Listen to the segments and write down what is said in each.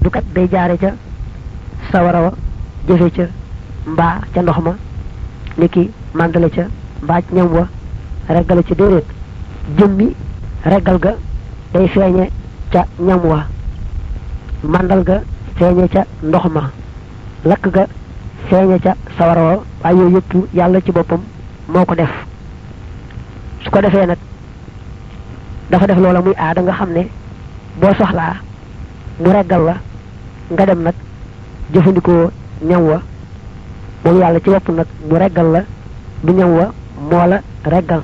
du kat day jaare ca sawara wa jëfe ca mbaa ca ndox ma niki màndale ca mbaa ci ñam wa reggale ca déedéet jëmmi reggal ga day feeñe ca ñam wa màndal ga feeñe ca ndox ma lakk ga feeñe ca sawara wa waaye yooyu yëpp yàlla ci boppam moo ko def su ko defee nag dafa def loola muy aada nga xam ne boo soxlaa mu reggal la nga dem nag jëfandikoo ñam wa moom yàlla ci bopp nag mu reggal la du ñam wa moo la reggal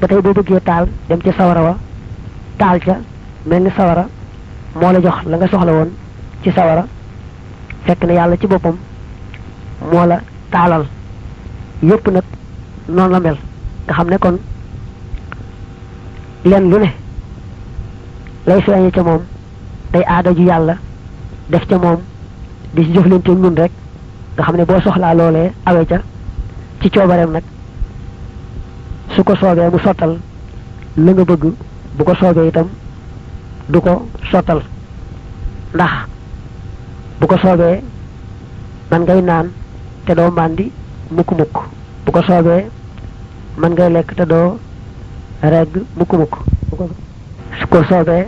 ba tey boo bëggee taal dem ci sawara wa taal ca mel ni sawara moo la jox la nga soxla woon ci sawara fekk na yàlla ci boppam moo la taalal yépp nag noonu la mel nga xam ne kon leen lu ne lay feeñe ca moom day aada ju yàlla def ca moom di ci jëflante ñun rek nga xam ne boo soxlaa loolee awe ca ci coobareem nag su ko soobee mu sottal la nga bëgg bu ko soobee itam du ko sottal ndax bu ko soobee man ngay naan te doo màndi mukk-mukk bu ko soobee man ngay lekk te doo regg mukk mukk su ko soobee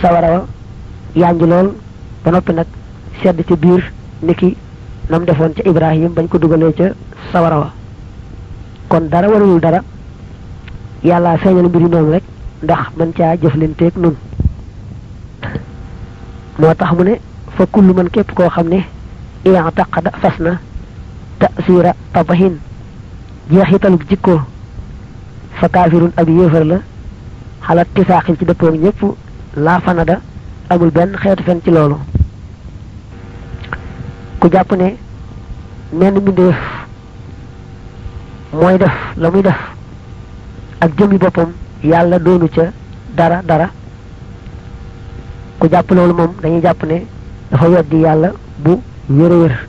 sawara wa yànj lool ba noppi nag sedd ci biir niki nam defoon ca ibrahim bañ ko dugalee ca sawara wa kon dara warul dara yàlla feeñal mbiri noonu rek ndax man caa jëflanteeg nun moo tax mu ne fa kullu man képp koo xam ne iyan taqada fas na tasira tabahin jeexitalug jikkoo fa kaafirun ab yéefar la xalaat tisaaxin ci dëppoog ñëpp laa fanada amul benn xeetu fen ci loolu ku jàpp ne menn mbindeef mooy def la muy def ak jëmmi boppam yàlla doonu ca dara dara ku jàpp loolu moom dañuy jàpp ne dafa weddi yàlla bu wér a wér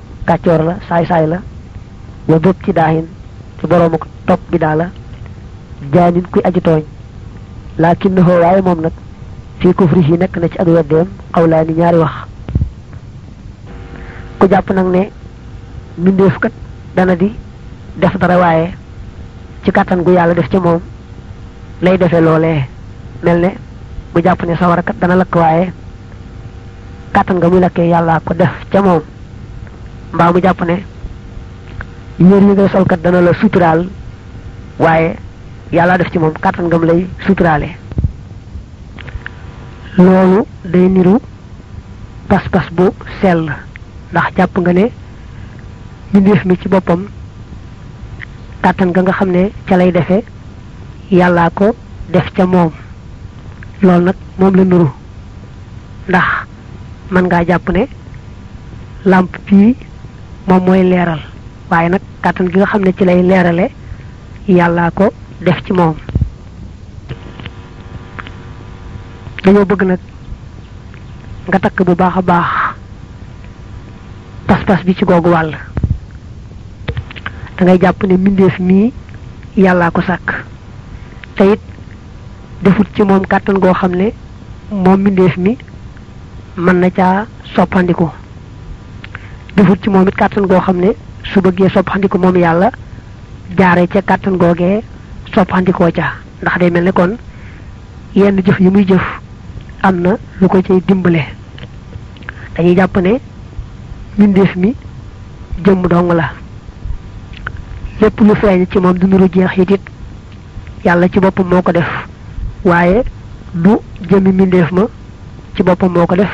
kàccoor la saay-saay la wa bub ci daahin ci boroomu topp bi daa la jaanin kuy aji tooñ laakin na waaye moom nag fii kufri yi nekk na ci ak weddeem xawlaa ni ñaari wax ku jàpp nag ne mbindeef kat dana di def dara waaye ci kàttan gu yàlla def ci moom lay defee loolee mel ne mu jàpp ne sawara kat dana lakk waaye kàttan nga muy lakkee yàllaa ko def ca moom mbaa mu jàpp ne yéer yi ngay solkat dana la suturaal waaye yàllaa def ci moom kàttan nga mu lay suturaale loolu day niru pas-pas bu sell ndax jàpp nga ne mbindeef mi ci boppam kàttan nga nga xam ne ca lay defe yàllaa ko def ca moom loolu nag moom la nuru ndax mën ngaa jàpp ne làmp bii moom mooy leeral waaye nag kàttan gi nga xam ne ci lay leerale yàllaa ko def ci moom dañoo bëgg nag nga takk bu baax a baax pas-pas bi ci googu wàll da ngay jàpp ne mbindeef mii yàllaa ko sàkk te it defut ci moom kàttan goo xam ne moom mbindeef mi mën na caa soppandiku defut ci moom it kàttan goo xam ne su bëggee soppandiku moom yàlla jaare ca kàttan googee soppandikoo ca ndax day mel ne kon yenn jëf yi muy jëf am na lu ko cay dimbale dañuy jàpp ne mbindeef mi jëmm dong la lépp lu feeñ ci moom du nuru jeex it it yàlla ci boppam moo ko def waaye du jëmmi mbindeef ma ci boppam moo ko def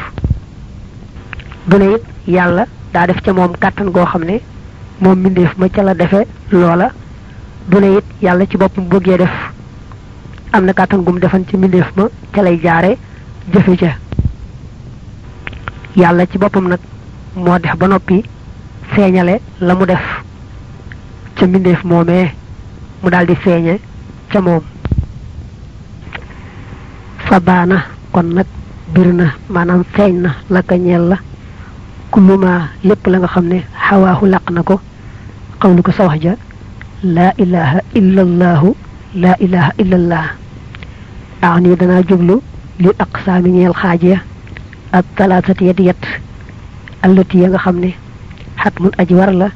du ne it yàlla daa def ca moom kàttan goo xam ne moom mbindeef ma ca la defe loola du ne it yàlla ci boppam bëggee def am na kàttan gum defan ci mbindeef ma ca lay jaare jëfe ca yàlla ci boppam nag moo def ba noppi feeñale la mu def ca mbindeef moomee mu daldi feeñe ca moom fa baana kon nag bir na maanaam feeñ na la ka ñeel la kuluma lépp la nga xam ne xawaahu làq na ko xawlu ko sa wax ja laa ilaha illa allahu laa ilaha illa allah ax nii danaa jublu li aqsaami ñeel xaaj ya ak talaatati ya di yet allati ya nga xam ne xat mun aji war la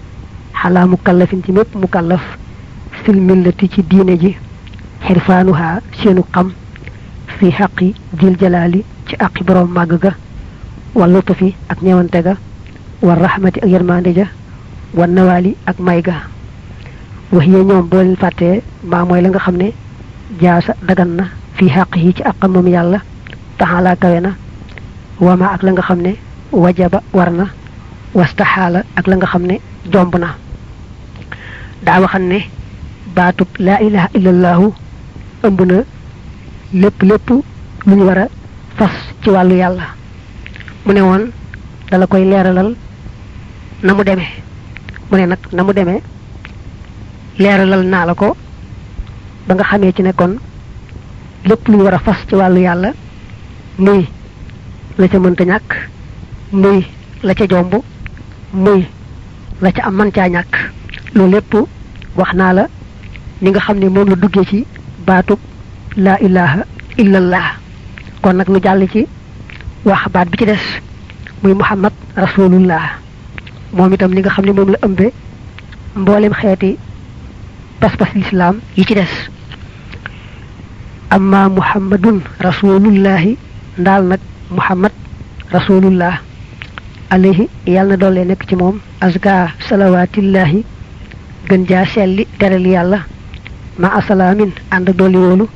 xalaa mu kallafin ci mépp mu kallaf fil millati ci diine ji xirfaanuhaa seenu xam fi xaqi jil jalaali ci àqi boroom màgg ga wàllu fi ak ñewante ga wa rahmati ak yërmande ja wa nawaali ak may ga wax yee ñoom boo leen fàttee maa mooy la nga xam ne jaasa dagan na fii xàq yi ci àqam moom yàlla taxalaa kawe na wama ak la nga xam ne wajaba war na wastaxaala ak la nga xam ne jomb na daa waxan ne baatub laa ilaha illallahu ëmb na lépp lépp lu ñu war a fas ci wàllu yàlla mu ne woon dala koy leeralal na mu demee mu ne nag na mu demee leeralal naa la ko ba nga xamee ci ne kon lépp lu ñu war a fas ci wàllu yàlla muy la ca mënta ñàkk muy la ca jomb muy la ca am man caa ñàkk loolu lépp wax naa la ni nga xam ne moom la duggee ci baatub laa ilaha illallah kon nag nu jàll ci wax baat bi ci des muy muhammad rasulullah moom itam li nga xam ne moom la ëmbe mboolem xeeti pas-pas lislaam yi ci des amma muhammadun rasulullahi ndaal nag muhammad rasulullah alayhi yàlla na doole nekk ci moom azka salawaatillahi gën jaa selli teral yàlla ma asalaamin ànd ak dolli wóolu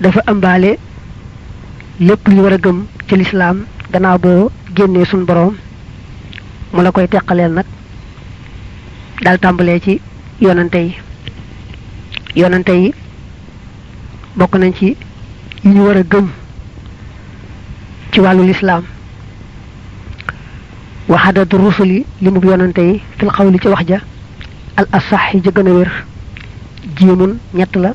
dafa ëmbaale lépp li war a gëm ci lislaam gannaaw boo génnee suñ boroom mu la koy teqaleel nag dal tàmbalee ci yonante yi yonante yi bokk nañ ci yi ñu war a gëm ci wàllu lislaam wa xadadu rusuli li mu yonante yi fil xawli ci wax ja al asax yi ja gën a wér jiimun ñett la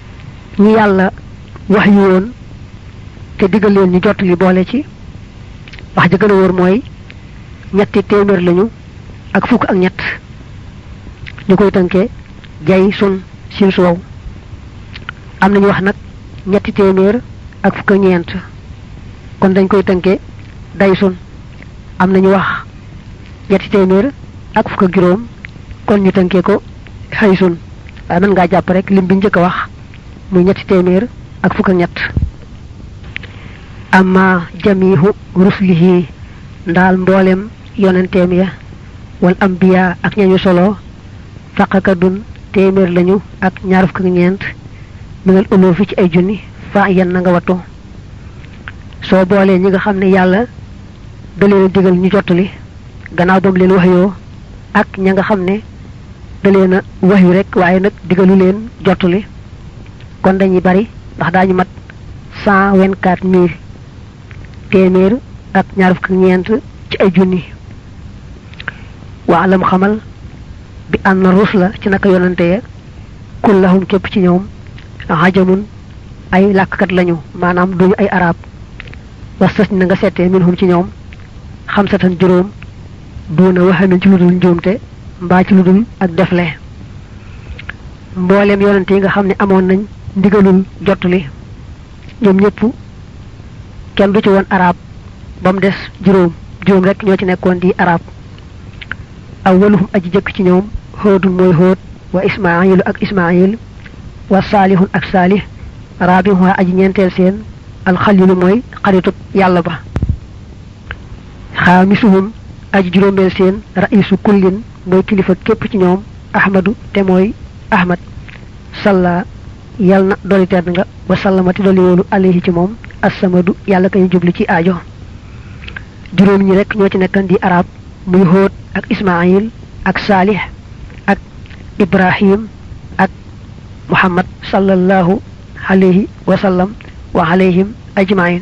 ñi yàlla wax yu woon te digal leen ñu jot li boole ci wax ji gën a wóor mooy ñetti téeméer lañu ak fukk ak ñett ñu koy tënkee jay sun siin su wow am nañu wax nag ñetti téeméer ak fukk ak ñeent kon dañ koy tënkee day sun am nañu wax ñetti téeméer ak fukk ak juróom kon ñu tënkee ko xaysun waaye mën ngaa jàpp rek lim bi njëkk a wax muy ñetti téeméer ak fukk ak ñett amma jamihu ruslihi ndaal mboolem yonenteem ya wal ambiya ak ñañu solo faqakadun téeméer lañu ak ñaar fukk ak ñeent minal uloofi ci ay junni fa yan na nga wattu soo boolee ñi nga xam ne yàlla da leen digal ñu jottali gannaaw ba mu leen wax yoo ak ña nga xam ne da leen a waxyu rek waaye nag digalu leen jottali kon dañuy bari ndax daañu mat cent vingt quatre mille téeméer ak ñaar fukk ak ñeent ci ay junni waa alam xamal bi ànd na ruus la ci naka yonante ya kullahum képp ci ñoom xajamun ay làkkat lañu maanaam duñu ay arab wastas na nga seetee minhum ci ñoom xamsatan juróom duuna waxamin ci lu dul njuumte mbaa ci lu dul ak defle mbooleem yonante yi nga xam ne amoon nañ ndigalul jottali ñoom ñëpp kenn du ci woon arab ba mu des juróom juróom rek ñoo ci nekkoon di arab awwaluhum aji jëkk ci ñoom hóodun mooy hóod wa ismailu ak ismail wa saalihun ak saalih raabihum aji ñeenteel seen alxalilu mooy xaritub yàlla ba xaamisuhum aji juróomeel seen raisu kullin mooy kilifa képp ci ñoom ahmadu te mooy ahmad salla yal na dolli tedd nga wa sallamati dolli wóolu alayhi ci moom assamadu yàlla kañu jublu ci aajo juróom ñi rek ñoo ci nekkan di arab muy hóot ak ismail ak saalih ak ibrahim ak muhammad sallallahu alayhi wa sallam wa alayhim ajmain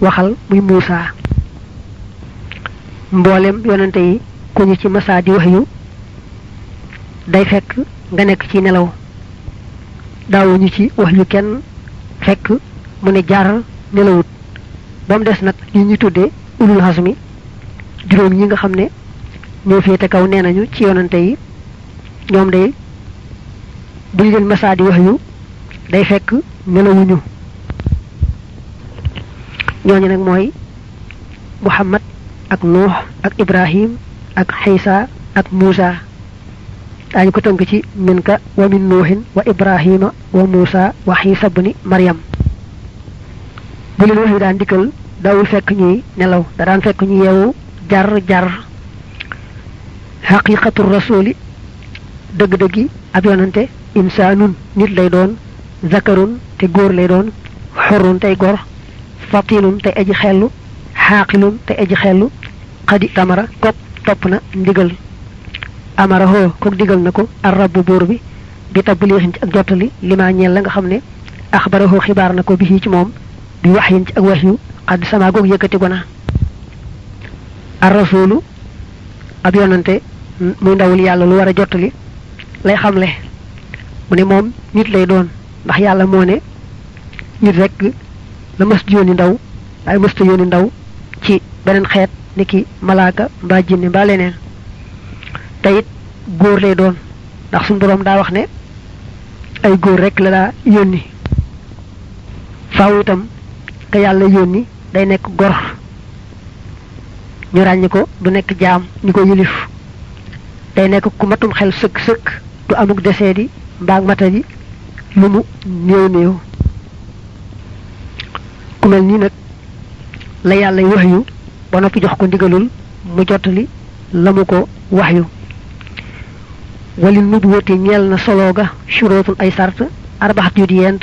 waxal muy Muusaa mboolem yonante yi ku ñu ci masaa di wax yu day fekk nga nekk ci nelaw daawuñu ci wax yu kenn fekk mu ne jaar nelawut ba mu des nag ñu ñu tuddee ulul hasmi juróom ñi nga xam ne ñoo féete kaw nee nañu ci yonante yi ñoom day buñ leen masaa di wax yu day fekk nelawuñu ñooñu nag mooy muhammad ak nuux ak ibrahim ak xaysa ak muusa daañu ko tënk ci min ka wa min nuuhin wa ibrahima wa muusa wa xaysa bni maryam bu leen wax yu daan dikkal dawul fekk ñuy nelaw da daan fekk ñu yeewu jar jar xaqiqatu rasuli dëgg-dëggi ab yonante insaanun nit lay doon zakarun te góor lay doon xorun tey gor fatinun tey aji xellu xaaqilun tey aji xellu xadi tamara kok topp na ndigal amara hoo kok digal na ko ar rabbu buur bi bi tabliixin ci ak jottali li maa ñeel la nga xam ne axbara hoo xibaar na ko bi ci moom bi wax yin ci ak wax yu xadd sama goog yëkkati ko na ar rasulu ab yonante muy ndawul yàlla lu war a jottali lay xamle mu ne moom nit lay doon ndax yàlla moo ne nit rek la mës yónni ndaw waaye mësta yónni ndaw ci beneen xeet ni ki malaaka mbaa jinne mbaa leneen te it góor lay doon ndax suñu boroom daa wax ne ay góor rek la daa yónni faaw itam ka yàlla yónni day nekk gor ñu ràññi ko du nekk jaam ñu ko yilif day nekk ku matum xel sëkk sëkk du amuk desee di mbaag mata di lu mu néew néew ku mel nii nag la yàlla wax yu ba noppi jox ko ndigalul mu jottali la mu ko wax yu wali nubuwati ñeel na solooga shurootun ay sart arbaxat yu di yent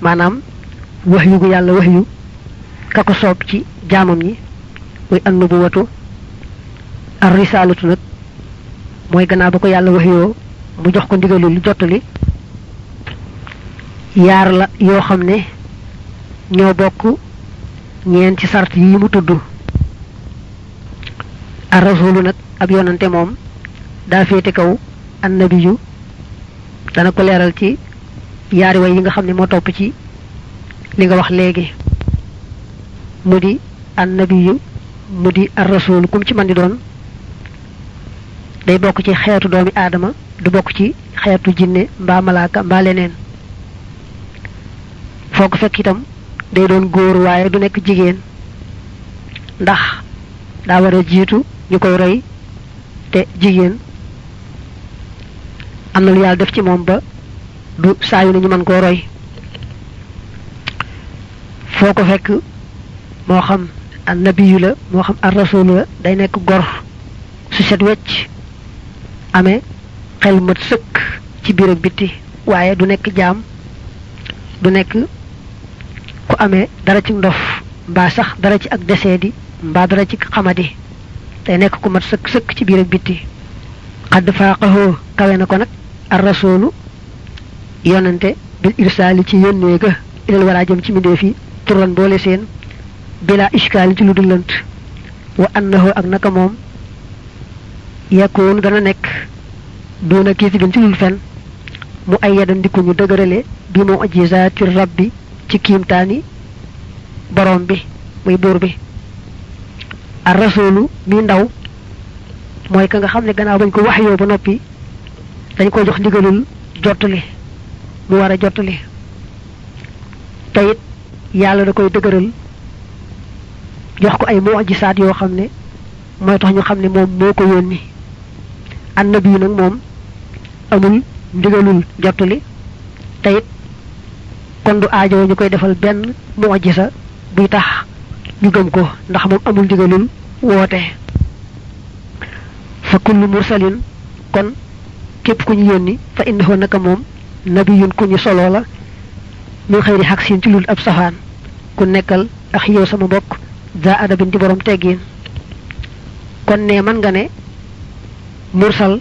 maanaam wax yu gu yàlla wax yu ka ko soob ci jaamam ñi muy an nubuwatu ar risaalatu nag mooy gannaaw ba ko yàlla wax yoo mu jox ko ndigalu lu jottali yaar la yoo xam ne ñoo bokk ñeen ci sart yi mu tudd ar rasulu nag ab yonante moom daa féete kaw annabiyu dana ko leeral ci yaari way yi nga xam ne moo topp ci li nga wax léegi mu di an nabiyu mu di ar rasul kum ci man di doon day bokk ci xeetu doomi aadama du bokk ci xeetu jinne mbaa malaaka mbaa leneen foo ko fekk itam day doon góor waaye du nekk jigéen ndax daa war a jiitu ñu koy roy te jigéen am na lu yàlla def ci moom ba du saa yu ne ñu mën koo roy foo ko fekk moo xam an nabiyu la moo xam ar rasulu la day nekk gor su set wecc amee xel mat sëkk ci biir ak bitti waaye du nekk jaam du nekk ku amee dara ci ndof mbaa sax dara ci ak desee di mbaa dara ci xamadi tey nekk ku mat sëkk sëkk ci biir ak bitti xadd faaqahoo kawe na ko nag ar rasuulu yonante bil irsaali ci yónnee ga ilal waraa jëm ci mbindéef yi turan boole seen bila ishkaali ci lu dul lënt wa annahoo ak naka moom yekkoon dana nekk doona kii si gën ci lul fen mu ay yadan di ko ñu dëgërale bi moo ajisaati rabbi ci kiimtaani boroom bi muy buur bi ar rasulu mi ndaw mooy ka nga xam ne gannaaw bañ ko wax yoo ba noppi dañ ko jox ndigalul jottali mu war a jottali te it yàlla da koy dëgëral jox ko ay mujisaat yoo xam ne mooy tax ñu xam ne moom moo ko yónni annabi nag moom amul ndigalul jottali te it kon du aajoo ñu koy defal benn mu'jiza buy tax ñu gëm ko ndax moom amul ndigalul woote fa kullu mursalin kon képp ku ñu yónni fa innahu naka moom nabiyun ku ñu solo la min xëyri xaq siin ci lul ab safaan ku nekkal ak yow sama mbokk za adabin di borom teggiin kon ne man nga ne mursal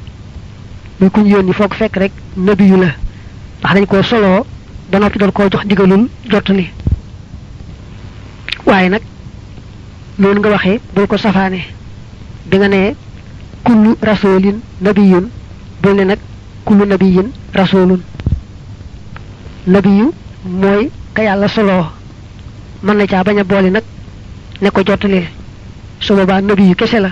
muy kuñ yónni foog fekk rek nabi yu la ndax dañ koo soloo ba noppi doon koo jox ndigalul jottali waaye nag noonu nga waxee bul ko safaane bi nga nee kullu rasulin nabiyun bul ne nag kullu nabiyin rasulun nabiyu mooy ka yàlla soloo mën na caa bañ a boole nag ne ko jottali su boobaa nabiyu kese la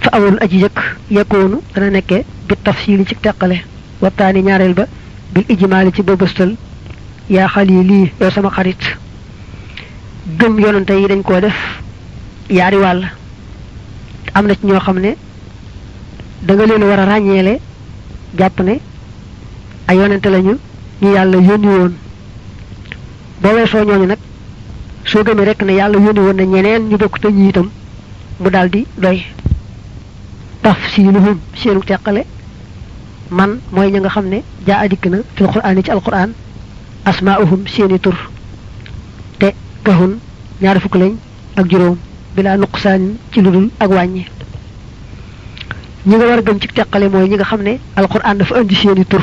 fa awalul aji jëkk yekkoonu dana nekke bi tafsiili ci teqale waxtaani ñaareel ba bil ijmaali ci bëbëstal yaa xalili yow sama xarit gëm yonante yi dañ koo def yaari wàll am na ci ñoo xam ne da nga leen war a ràññeele jàpp ne ay yonante lañu ñu yàlla yónni woon boo weesoo ñooñu nag soo gëmee rek ne yàlla yónni woon na ñeneen ñu bokk te ñi itam mu daal di doy tafsiluhum seenu teqale man mooy ña nga xam ne jaa adikk na fil quraan yi ci alquran asmaahum seeni tur te kahun ñaari fukk lañ ak juróom bilaa nuqsaan ci lu dul ak wàññi ñi nga war a gëm ci teqale mooy ñi nga xam ne alquran dafa indi seeni tur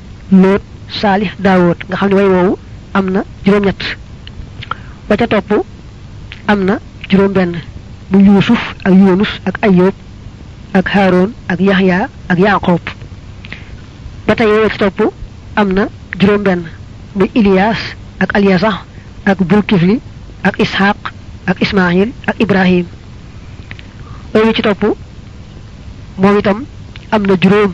lóot saalix daawóot nga xam ne way woowu am na juróom-ñett wa ca topp am na juróom-benn mu yuusuf ak yunus ak ayub ak haroon ak yaxya ak yaqoob ba tey wa ca topp am na juróom-benn muy ilias ak alyasa ak bulkifli ak ishaq ak ismail ak ibrahim way wi ci topp moom itam am na juróom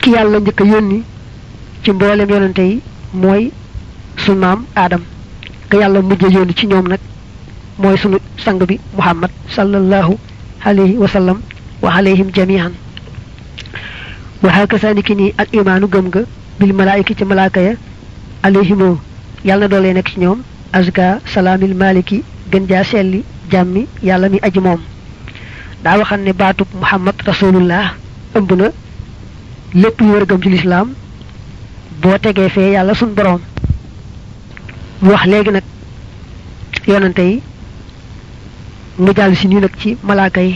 ki yàlla njëkk a yónni ci mboolem yonante yi mooy sunu maam aadam ka yàlla mujj a yónni ci ñoom nag mooy sunu sang bi muhammad sallallahu alayhi wa sallam wa alayhim jamian wa hakasa ni ki nii al imaanu gëm nga bil malaayika ci malaaka ya alayhimoo yàlla na doolee nekk ci ñoom azka salaamil maliki gën jaa selli jàmmi yàlla mi aji moom daa waxam ne baatub muhammad rasulullah ëmb na lépp lu war a gëm ci lislaam boo tegee fee yàlla sun boroom mu wax léegi nag yonante yi mu jàll si nii nag ci malaaka yi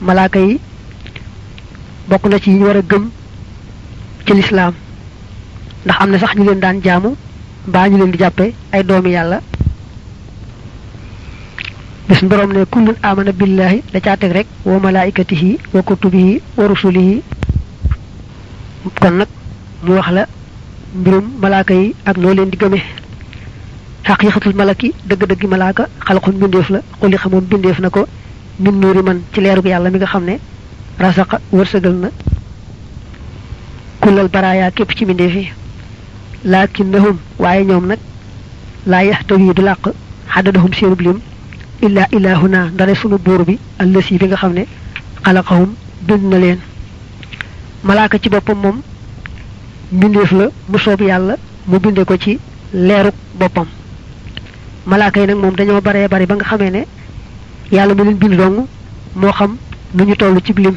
malaaka yi bokk na ci yi ñu war a gëm ci lislaam ndax am na sax ñu leen daan jaamu mbaa ñu leen di jàppe ay doomi yàlla bis borom ne kullun amana billahi da caa teg rek wa malaikatihi wa kutubihi wa rusulihi kon nag mu wax la mbirum malaaka yi ak noo leen di gëme xaqiqatul malaki dëgg-dëggi malaaka xalqun bindeef la xuli xamoon bindeef na ko min nuuri man ci leerug yàlla mi nga xam ne rasaqa wërsëgal na kullal baraaya képp ci bindeef yi laakinnahum waaye ñoom nag laa yaxtawi du làq xaddadahum seenub lim illaa ilaahuna ndare sunu buur bi allësi bi nga xam ne xalaqahum bind na leen malaaka ci boppam moom mbindeef la mu soob yàlla mu binde ko ci leeruk boppam malaaka yi nag moom dañoo baree bari ba nga xamee ne yàlla mu leen bind dong moo xam nu ñu toll ci lim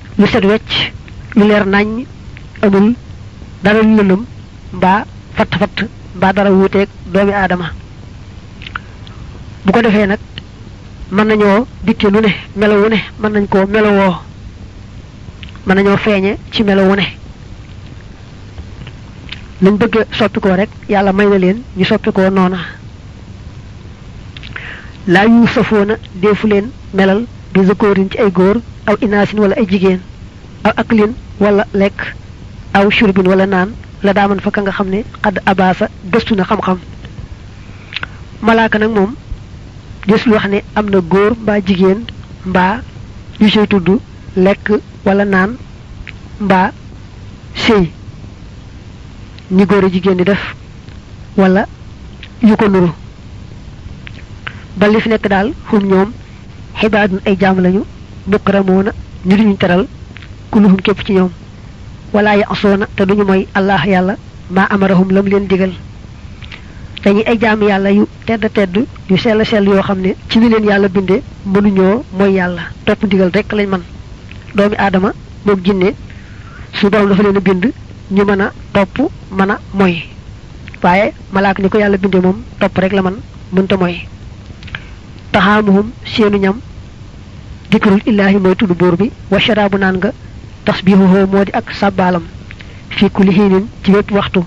lu set wecc lu leer nañ amul dara lu lëndëm mbaa fatt fatt mbaa dara wuuteeg doomi aadama bu ko defee nag mën nañoo dikke lu ne melo wu ne mën nañ koo melowoo mën nañoo feeñe ci melo wu ne lañ bëgg a soppi ko rek yàlla may na leen ñu soppi ko noona laa yu safoona deefu leen melal bi zukoorin ci ay góor aw inaasin wala ay jigéen aw aklin wala lekk aw shurbin wala naan la daaman fa ka nga xam ne xadd abaasa gëstu na xam-xam malaaka nag moom des lu wax ne am na góor mbaa jigéen mbaa yu sey tudd lekk wala naan mbaa sëy ñi góor a jigéen di def wala yu ko nuru ba li fi nekk daal xum ñoom xibaadun ay jaam lañu mukramoona ñu di ñu teral kulluhum képp ci ñoom wala ya asoona te duñu mooy allah yàlla maa amarahum lam leen digal dañuy ay jaam yàlla yu tedd tedd yu sell sell yoo xam ne ci li leen yàlla binde mënuñoo mooy yàlla topp digal rek lañ man doomi aadama moog jinne su borom dafa leen a bind ñu mën a topp mën a mooy waaye malaaka ni ko yàlla binde moom topp rek la man mënta mooy taxaamuhum seenu ñam dikrul illaahi mooy tudd buur bi wa sharaabu naan nga tasbihuhoo moo di ak sàbbaalam fii kulli hiinin ci wépp waxtu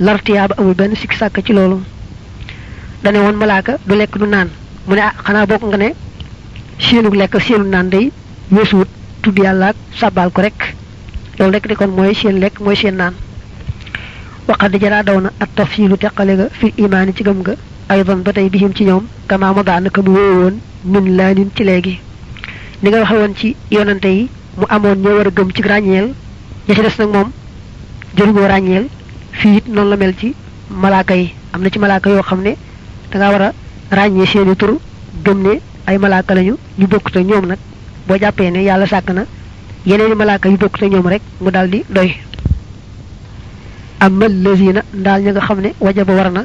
lartiyaaba amul benn sikk sàkk ci loolu dane woon malaaka du lekk du naan mu ne ah xanaa bokk nga ne séenug lekk séenu naan day weesuwut tudd yàlla ak sàbbaal ko rek loolu rek di kon mooy seen lekk mooy seen naan waqad jaraa daw na at tafsilu teqale ga fil imaani ci gëm ga aydan ba tey bihim ci ñoom kama ma daa naka mu wéy woon min laa nin ci léegi ni nga waxe woon ci yonante yi mu amoon ñoo war a gëm ci ràññeel ña ci des nag moom jëruñoo ràññeel fii it noonu la mel ci malaaka yi am na ci malaaka yoo xam ne da ngaa war a ràññee seeni tur gëm ne ay malaaka lañu ñu bokkut ak ñoom nag boo jàppee ne yàlla sàkk na yeneeni malaaka yu bokkut ak ñoom rek mu daal di doy amma lazina ndaal ña nga xam ne wajaba war na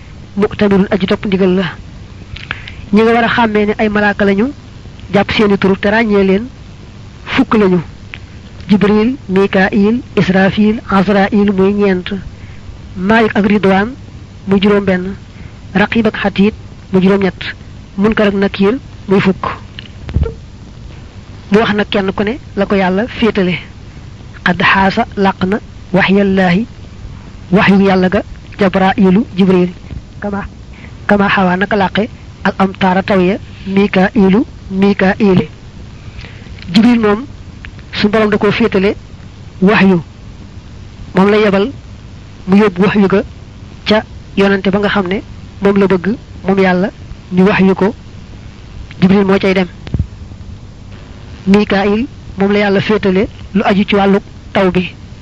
mu'tamirun aji topp ndigal la ñi nga war a xàmmee ne ay malaaka lañu jàpp seeni tur te ràññee leen fukk lañu jibril mikail israfil azrail muy ñeent malik ak ridwaan muy juróom benn raqib ak xatiit muy juróom ñett munkar ak nakiir muy fukk mu wax nag kenn ku ne la ko yàlla féetale xadd xaasa làq na waxyallaahi wax yu yàlla ga jabrailu jibril kama kama xawaa naka làqe al am taara taw ya mikailu mikail jibril moom su borom da ko féetale wax yu moom la yebal mu yóbbu wax yu ga ca yonante ba nga xam ne moom la bëgg moom yàlla ñu wax yu ko jibril moo cay dem mikail moom la yàlla féetale lu aju ci wàllu taw bi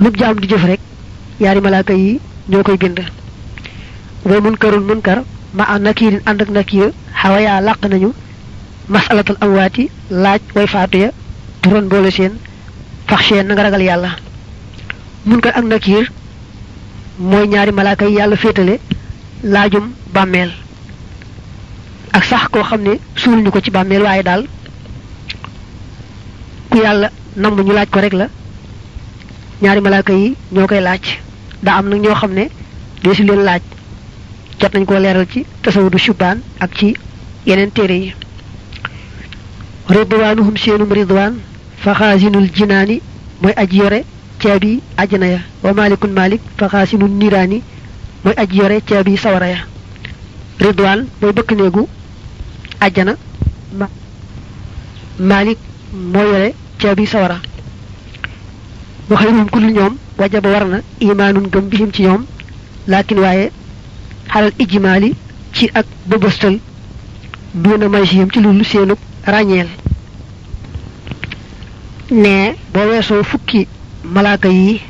lu jaam di jëf rek yaari malaaka yi ñoo koy bind wa munkarun munkar ma a nakiirin ànd ak nakiir xawa yaa làq nañu masalatal amwaati laaj way faatu ya turan boole seen fax seen na nga ragal yàlla munkar ak nakiir mooy ñaari malaaka yi yàlla féetale laajum bàmmeel ak sax koo xam ne suul ñu ko ci bàmmeel waaye daal ku yàlla namm ñu laaj ko rek la ñaari malaaka yi ñoo koy laaj daa am nag ñoo xam ne deesu leen laaj jot nañ koo leeral ci tasawudu shubaan ak ci yeneen téere yi ridwaanuhum seenum ridwaan fa xaasinul jinaani mooy aji yore caabi àjjana ya wa malikun malik fa xaasinul niiraani mooy aji yore caabi sawara ya ridwaan mooy bëkk néegu àjjana ma Malik moo yore caabi sawara wa xayruhum ku dul ñoom wajaba war na imaanun gëm bihim ci ñoom laakin waaye xalal ijmaali ci ak bëbëstal duuna may si yam ci lu seenug ràññeel ne boo weesoo fukki malaaka yi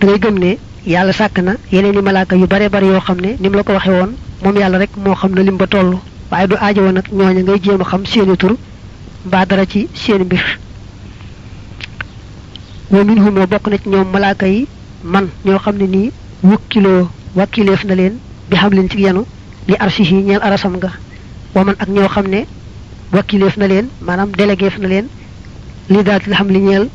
da ngay gëm ne yàlla sàkk na yeneen i malaaka yu bare bari yoo xam ne ni mu la ko waxe woon moom yàlla rek moo xam na lim ba toll waaye du aajo woon nag ñooña ngay jéem a xam seeni tur mbaa dara ci seen mbir wa minhum moo bokk na ci ñoom malaaka yi man ñoo xam ne nii wukkiloo wakkileef na leen bi xam leen ci yenu li arsihi ñeel arasam nga wa man ak ñoo xam ne wakkileef na leen maanaam délégueef na leen li daal di xam li ñeel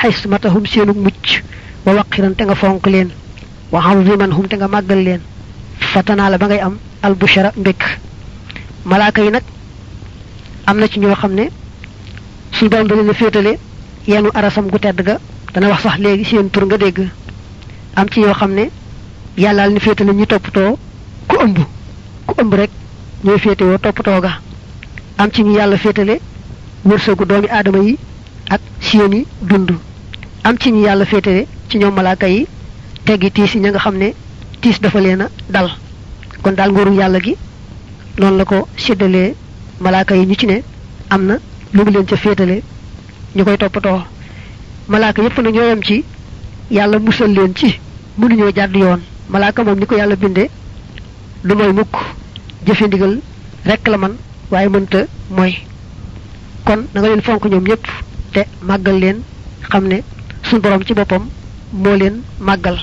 xismatahum seenug mucc wa waqiran te nga fonk leen wa azimanhum te nga màggal leen fatanaa la ba ngay am albushara mbékk malaaka yi nag am na ci ñoo xam ne suñu borom da leen a féetale yenu arasam gu tedd ga dana wax sax léegi seen tur nga dégg am ci yoo xam ne yàllaal ni féetale ñu toppatoo ku ëmb ku ëmb rek ñooy féetewoo toppatoo ga am ci ñu yàlla féetale wërsëgu doomi aadama yi ak seeni dund am ci ñi yàlla féetale ci ñoom malaaka yi teggi tiis yi ña nga xam ne tiis dafa leen a dal kon daal nguuru yàlla gi noonu la ko séddalee malaaka yi ñu ci ne am na lu mu leen ca féetale ñu koy toppatoo malaaka yépp na ñooyam ci yàlla musal leen ci mënuñoo jàdd yoon malaaka moom ni ko yàlla bindee du mooy mukk jëfe ndigal rekk la man waaye mënta mooy kon na nga leen fonk ñoom ñëpp te màggal leen xam ne suñ borom ci boppam moo leen màggal